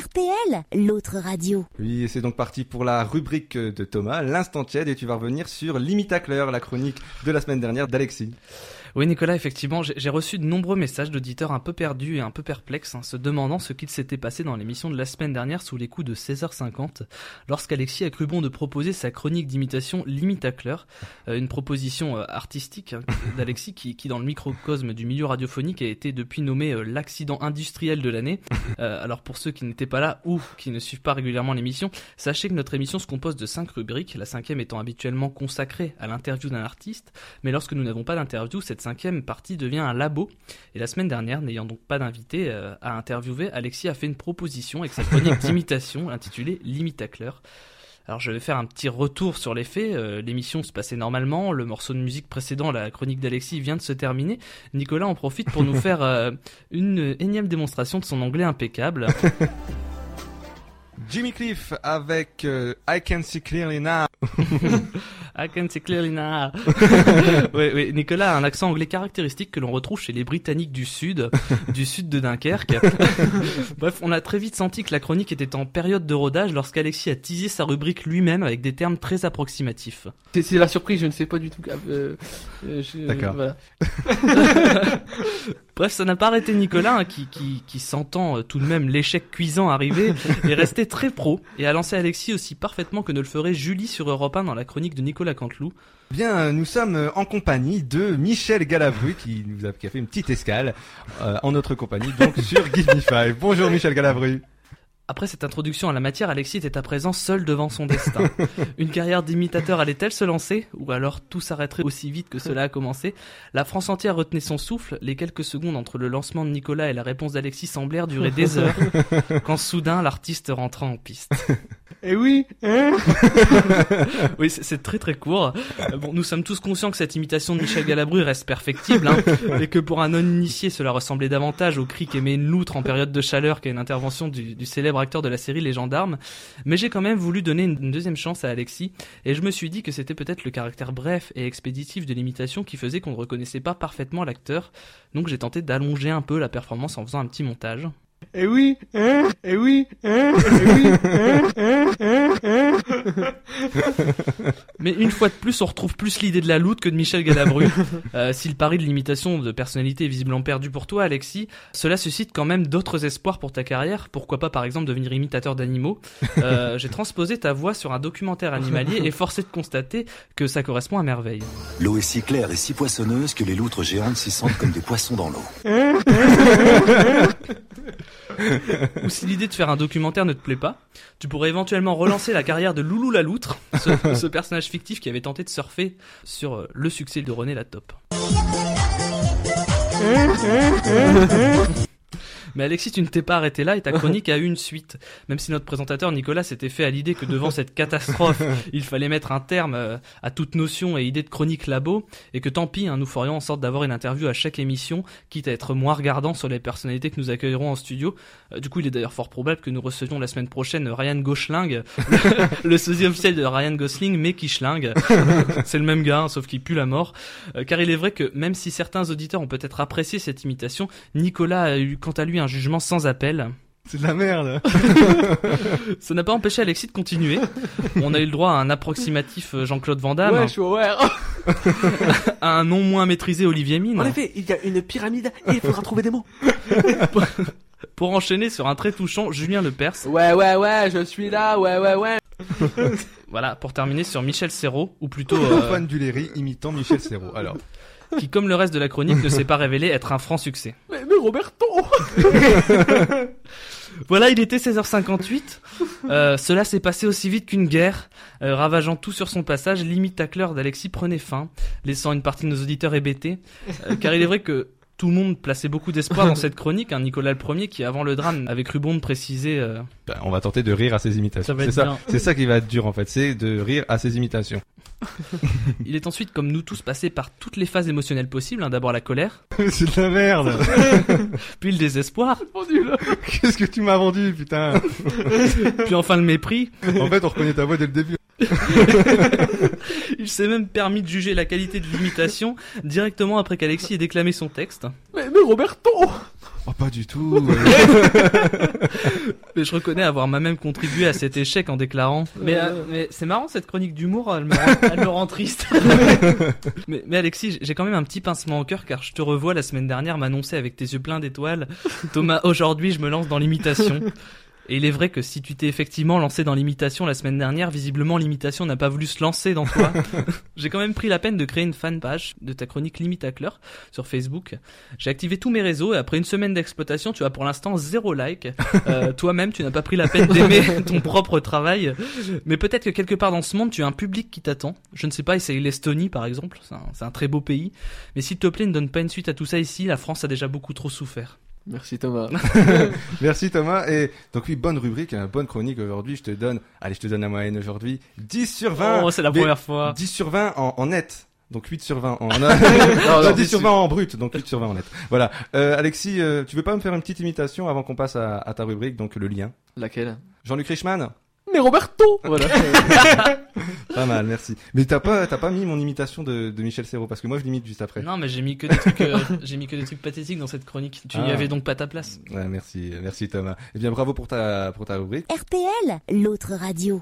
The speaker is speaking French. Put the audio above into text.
RTL, l'autre radio. Oui, c'est donc parti pour la rubrique de Thomas, l'instant tiède, et tu vas revenir sur L'Imitacleur, la chronique de la semaine dernière d'Alexis. Oui Nicolas, effectivement, j'ai reçu de nombreux messages d'auditeurs un peu perdus et un peu perplexes, hein, se demandant ce qu'il s'était passé dans l'émission de la semaine dernière sous les coups de 16h50, lorsqu'Alexis a cru bon de proposer sa chronique d'imitation Limitacleur, euh, une proposition euh, artistique hein, d'Alexis qui, qui, dans le microcosme du milieu radiophonique, a été depuis nommé euh, l'accident industriel de l'année. alors pour ceux qui n'étaient pas là ou qui ne suivent pas régulièrement l'émission, sachez que notre émission se compose de cinq rubriques, la cinquième étant habituellement consacrée à l'interview d'un artiste, mais lorsque nous n'avons pas d'interview, cette cinquième partie devient un labo. Et la semaine dernière, n'ayant donc pas d'invité euh, à interviewer, Alexis a fait une proposition avec sa chronique d'imitation intitulée Limitacleur. Alors je vais faire un petit retour sur les faits. Euh, l'émission se passait normalement, le morceau de musique précédent, la chronique d'Alexis, vient de se terminer. Nicolas en profite pour nous faire euh, une énième démonstration de son anglais impeccable. Jimmy Cliff avec I Can See Clearly Now. I can see clearly now. oui, oui, Nicolas a un accent anglais caractéristique que l'on retrouve chez les Britanniques du Sud, du sud de Dunkerque. Bref, on a très vite senti que la chronique était en période de rodage lorsqu'Alexis a teasé sa rubrique lui-même avec des termes très approximatifs. C'est la surprise, je ne sais pas du tout. Euh, euh, D'accord. Bref, ça n'a pas arrêté Nicolas, hein, qui, qui, qui sentant euh, tout de même l'échec cuisant arriver, est resté très pro et a lancé Alexis aussi parfaitement que ne le ferait Julie sur Europe 1 dans la chronique de Nicolas Canteloup. Bien, nous sommes en compagnie de Michel Galabru qui nous a, qui a fait une petite escale euh, en notre compagnie, donc sur Give. Bonjour Michel Galabru. Après cette introduction à la matière, Alexis était à présent seul devant son destin. Une carrière d'imitateur allait-elle se lancer? Ou alors tout s'arrêterait aussi vite que cela a commencé? La France entière retenait son souffle. Les quelques secondes entre le lancement de Nicolas et la réponse d'Alexis semblèrent durer des heures, quand soudain l'artiste rentra en piste. Eh oui hein Oui, c'est très très court. Bon, nous sommes tous conscients que cette imitation de Michel Galabru reste perfectible, hein, et que pour un non-initié, cela ressemblait davantage au cri qu'émet une loutre en période de chaleur qu'à une intervention du, du célèbre acteur de la série Les Gendarmes, mais j'ai quand même voulu donner une deuxième chance à Alexis, et je me suis dit que c'était peut-être le caractère bref et expéditif de l'imitation qui faisait qu'on ne reconnaissait pas parfaitement l'acteur, donc j'ai tenté d'allonger un peu la performance en faisant un petit montage. Eh oui, hein, eh oui, hein, eh oui, hein, hein, hein, hein. Mais une fois de plus, on retrouve plus l'idée de la loot que de Michel Galabru. Euh, si le pari de l'imitation de personnalité est visiblement perdu pour toi, Alexis, cela suscite quand même d'autres espoirs pour ta carrière. Pourquoi pas, par exemple, devenir imitateur d'animaux euh, J'ai transposé ta voix sur un documentaire animalier et forcé de constater que ça correspond à merveille. L'eau est si claire et si poissonneuse que les loutres géantes s'y sentent comme des poissons dans l'eau. Ou si l'idée de faire un documentaire ne te plaît pas, tu pourrais éventuellement relancer la carrière de Loulou la loutre, ce, ce personnage fictif qui avait tenté de surfer sur euh, le succès de René la Top. Mais Alexis, tu ne t'es pas arrêté là et ta chronique a eu une suite. Même si notre présentateur Nicolas s'était fait à l'idée que devant cette catastrophe, il fallait mettre un terme euh, à toute notion et idée de chronique labo, et que tant pis, hein, nous ferions en sorte d'avoir une interview à chaque émission, quitte à être moins regardant sur les personnalités que nous accueillerons en studio. Euh, du coup, il est d'ailleurs fort probable que nous recevions la semaine prochaine Ryan Gosling, le sosie officiel de Ryan Gosling, mais qui schlingue. C'est le même gars, hein, sauf qu'il pue la mort. Euh, car il est vrai que même si certains auditeurs ont peut-être apprécié cette imitation, Nicolas a eu quant à lui un jugement sans appel. C'est de la merde. Ça n'a pas empêché Alexis de continuer. On a eu le droit à un approximatif euh, Jean-Claude Van Damme. Ouais, je suis aware. à un non moins maîtrisé Olivier Mine. En effet, il y a une pyramide et il faudra trouver des mots. Pour enchaîner sur un très touchant Julien Lepers. Ouais, ouais, ouais, je suis là, ouais, ouais, ouais. Voilà, pour terminer sur Michel Serrault, ou plutôt... Euh, euh, Antoine Duléry imitant Michel Serrault. Alors, qui, comme le reste de la chronique, ne s'est pas révélé être un franc succès. Roberto Voilà, il était 16h58. Euh, cela s'est passé aussi vite qu'une guerre. Euh, ravageant tout sur son passage, l'imitateurs d'Alexis prenait fin, laissant une partie de nos auditeurs hébétés. Euh, car il est vrai que tout le monde plaçait beaucoup d'espoir dans cette chronique. Hein, Nicolas le Premier, qui avant le drame avait cru bon de préciser... euh, ben, on va tenter de rire à ses imitations. Ça va C'est être ça, bien. c'est ça qui va être dur en fait, c'est de rire à ses imitations. Il est ensuite, comme nous tous, passé par toutes les phases émotionnelles possibles. hein. D'abord la colère, c'est de la merde. puis le désespoir, Qu'est-ce que tu m'as vendu, putain? Puis enfin le mépris. En fait, on reconnaît ta voix dès le début. Il s'est même permis de juger la qualité de l'imitation directement après qu'Alexis ait déclamé son texte. mais, mais Roberto Oh, pas du tout. Mais je reconnais avoir moi-même contribué à cet échec en déclarant. Mais, euh, mais c'est marrant cette chronique d'humour, elle me rend, elle me rend triste. mais, mais Alexis, j'ai quand même un petit pincement au cœur car je te revois la semaine dernière m'annoncer avec tes yeux pleins d'étoiles. Thomas, aujourd'hui je me lance dans l'imitation. Et il est vrai que si tu t'es effectivement lancé dans l'imitation la semaine dernière, visiblement l'imitation n'a pas voulu se lancer dans toi. J'ai quand même pris la peine de créer une fanpage de ta chronique Limite à Cleur sur Facebook. J'ai activé tous mes réseaux et après une semaine d'exploitation, tu as pour l'instant zéro like. Euh, Toi-même, tu n'as pas pris la peine d'aimer ton propre travail. Mais peut-être que quelque part dans ce monde, tu as un public qui t'attend. Je ne sais pas, essaye l'Estonie par exemple, c'est un, c'est un très beau pays. Mais s'il te plaît, ne donne pas une suite à tout ça ici, la France a déjà beaucoup trop souffert. Merci Thomas. Merci Thomas. Et donc oui, bonne rubrique, hein, bonne chronique aujourd'hui. Je te donne, allez, je te donne la moyenne aujourd'hui. 10 sur 20. Oh, c'est la première fois. 10 sur 20 en, en net. Donc 8 sur 20 en... Non, non, non, 10 sur c'est- 20 en brut, donc 8 sur 20 en net. Voilà. Euh, Alexis, euh, tu veux pas me faire une petite imitation avant qu'on passe à, à ta rubrique, donc le lien? Laquelle? Jean-Luc Reichmann? Mais Roberto Voilà. Pas mal, merci. Mais t'as pas, t'as pas mis mon imitation de, de Michel Serrault, parce que moi je l'imite juste après. Non, mais j'ai mis que des trucs, euh, j'ai mis que des trucs pathétiques dans cette chronique. Tu n'y Ah. avais donc pas ta place. Ouais, merci, merci Thomas. Eh bien, bravo pour ta, pour ta rubrique. RTL, l'autre radio.